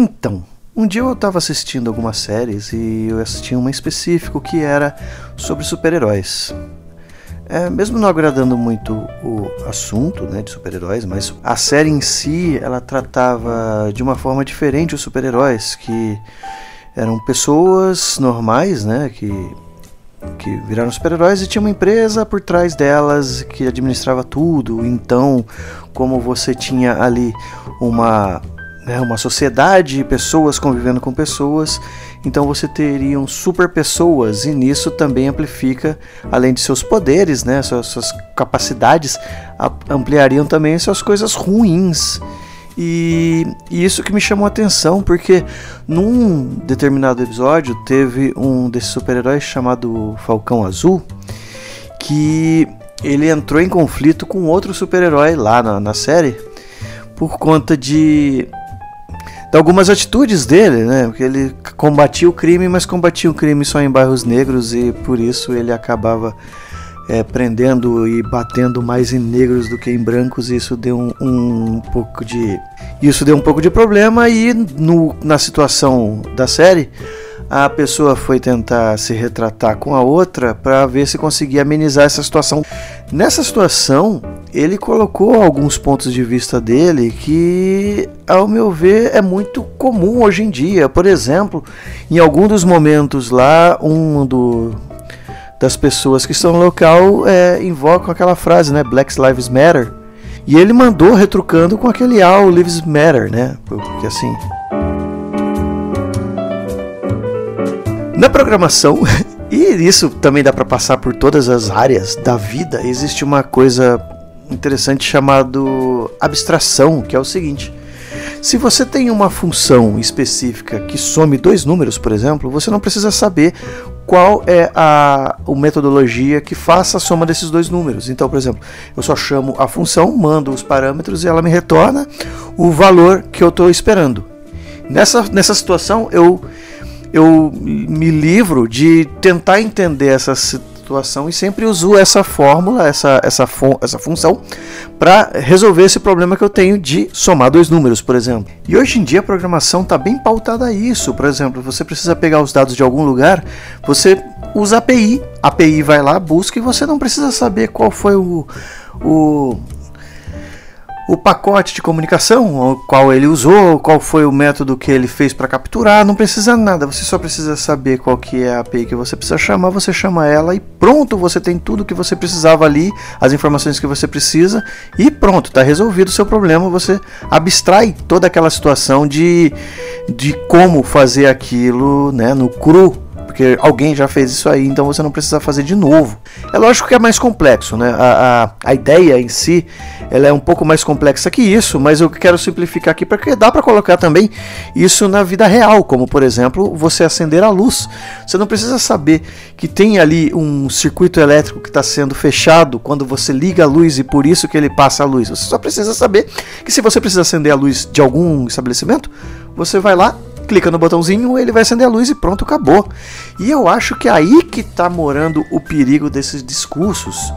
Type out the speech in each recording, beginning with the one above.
Então, um dia eu estava assistindo algumas séries e eu assisti uma específico que era sobre super-heróis. É, mesmo não agradando muito o assunto né, de super-heróis, mas a série em si ela tratava de uma forma diferente os super-heróis, que eram pessoas normais, né, que que viraram super-heróis e tinha uma empresa por trás delas que administrava tudo. Então, como você tinha ali uma né, uma sociedade, pessoas convivendo com pessoas, então você teria super pessoas e nisso também amplifica, além de seus poderes, né, suas, suas capacidades, ampliariam também suas coisas ruins. E, e, isso que me chamou a atenção, porque num determinado episódio teve um desses super-heróis chamado Falcão Azul, que ele entrou em conflito com outro super-herói lá na, na série por conta de, de algumas atitudes dele, né? Porque ele combatia o crime, mas combatia o crime só em bairros negros e por isso ele acabava é, prendendo e batendo mais em negros do que em brancos, e isso deu um, um pouco de isso deu um pouco de problema e no, na situação da série a pessoa foi tentar se retratar com a outra para ver se conseguia amenizar essa situação. Nessa situação, ele colocou alguns pontos de vista dele que, ao meu ver, é muito comum hoje em dia. Por exemplo, em algum dos momentos lá, um do, das pessoas que estão no local é, invocam aquela frase, né? Black Lives Matter. E ele mandou retrucando com aquele All Lives Matter, né? Porque assim. Na programação, e isso também dá para passar por todas as áreas da vida, existe uma coisa interessante chamado abstração, que é o seguinte: se você tem uma função específica que some dois números, por exemplo, você não precisa saber qual é a, a metodologia que faça a soma desses dois números. Então, por exemplo, eu só chamo a função, mando os parâmetros e ela me retorna o valor que eu estou esperando. Nessa, nessa situação, eu, eu me livro de tentar entender essa situação e sempre uso essa fórmula, essa, essa, essa função, para resolver esse problema que eu tenho de somar dois números, por exemplo. E hoje em dia a programação está bem pautada a isso. Por exemplo, você precisa pegar os dados de algum lugar, você usa API, API vai lá, busca e você não precisa saber qual foi o, o o pacote de comunicação, qual ele usou, qual foi o método que ele fez para capturar, não precisa nada, você só precisa saber qual que é a API que você precisa chamar, você chama ela e pronto, você tem tudo que você precisava ali, as informações que você precisa e pronto, está resolvido o seu problema, você abstrai toda aquela situação de, de como fazer aquilo né, no cru porque alguém já fez isso aí, então você não precisa fazer de novo. É lógico que é mais complexo, né? A, a, a ideia em si ela é um pouco mais complexa que isso, mas eu quero simplificar aqui porque dá para colocar também isso na vida real, como por exemplo você acender a luz. Você não precisa saber que tem ali um circuito elétrico que está sendo fechado quando você liga a luz e por isso que ele passa a luz. Você só precisa saber que se você precisa acender a luz de algum estabelecimento, você vai lá clica no botãozinho, ele vai acender a luz e pronto, acabou. E eu acho que é aí que está morando o perigo desses discursos.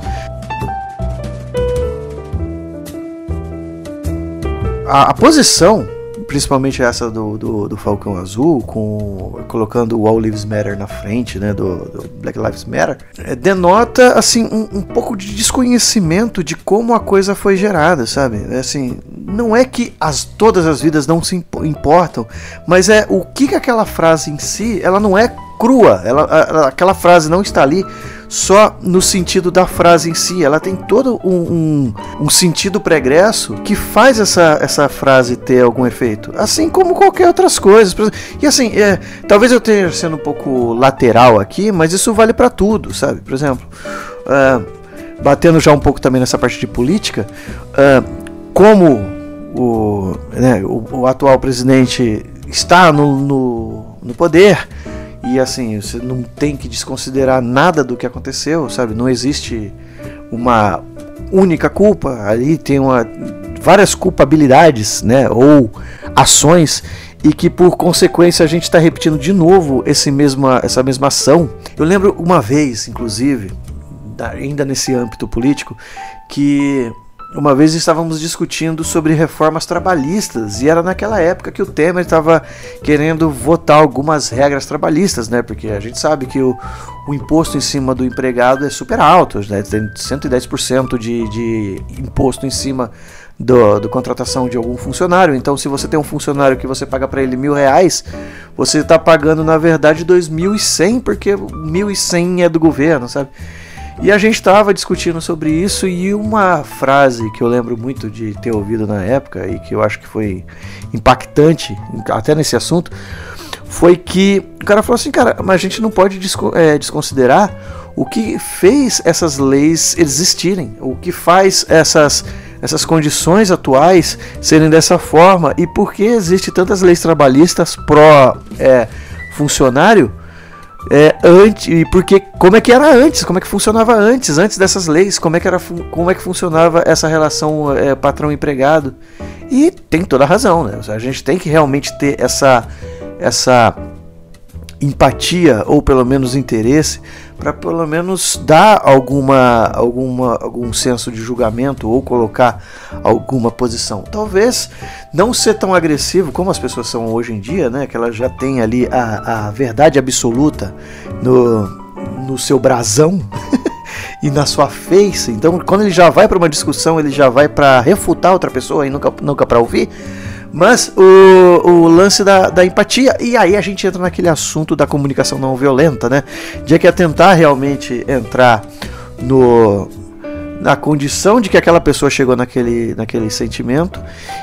A, a posição principalmente essa do, do, do, Falcão Azul, com colocando o All Lives Matter na frente, né, do, do Black Lives Matter, é, denota assim um, um, pouco de desconhecimento de como a coisa foi gerada, sabe? É, assim, não é que as todas as vidas não se importam, mas é o que, que aquela frase em si, ela não é crua, ela, a, aquela frase não está ali só no sentido da frase em si, ela tem todo um, um, um sentido pregresso que faz essa, essa frase ter algum efeito, assim como qualquer outras coisas. E assim, é, talvez eu esteja sendo um pouco lateral aqui, mas isso vale para tudo, sabe? Por exemplo, uh, batendo já um pouco também nessa parte de política, uh, como o, né, o, o, atual presidente está no, no, no poder e assim, você não tem que desconsiderar nada do que aconteceu, sabe? Não existe uma única culpa, ali tem uma, várias culpabilidades, né? Ou ações e que por consequência a gente está repetindo de novo esse mesma, essa mesma ação. Eu lembro uma vez, inclusive, ainda nesse âmbito político, que uma vez estávamos discutindo sobre reformas trabalhistas e era naquela época que o Temer estava querendo votar algumas regras trabalhistas, né? Porque a gente sabe que o, o imposto em cima do empregado é super alto, né? Tem 110% de, de imposto em cima do, do, contratação de algum funcionário. Então, se você tem um funcionário que você paga para ele mil reais, você está pagando na verdade dois mil e cem, porque mil e cem é do governo, sabe? E a gente estava discutindo sobre isso e uma frase que eu lembro muito de ter ouvido na época e que eu acho que foi impactante até nesse assunto foi que o cara falou assim, cara, mas a gente não pode é, desconsiderar o que fez essas leis existirem, o que faz essas essas condições atuais serem dessa forma e por que existe tantas leis trabalhistas pró é, funcionário é, antes, porque como é que era antes, como é que funcionava antes, antes dessas leis, como é que, era, como é que funcionava essa relação é, patrão-empregado. E tem toda a razão, né? A gente tem que realmente ter essa, essa empatia ou pelo menos interesse para pelo menos dar alguma, alguma algum senso de julgamento ou colocar alguma posição. Talvez não ser tão agressivo como as pessoas são hoje em dia, né? Que elas já têm ali a, a verdade absoluta no, no seu brasão. e na sua face. Então, quando ele já vai para uma discussão, ele já vai para refutar outra pessoa e nunca, nunca para ouvir. Mas o, o lance da, da empatia, e aí a gente entra naquele assunto da comunicação não violenta, né? De que é tentar realmente entrar no, na condição de que aquela pessoa chegou naquele, naquele sentimento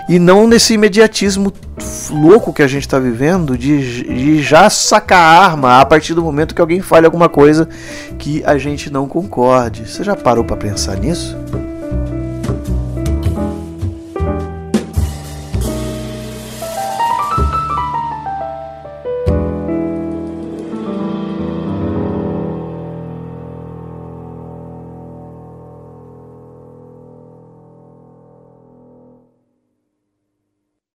e não nesse imediatismo louco que a gente está vivendo de, de, já sacar a arma a partir do momento que alguém fale alguma coisa que a gente não concorde. Você já parou para pensar nisso?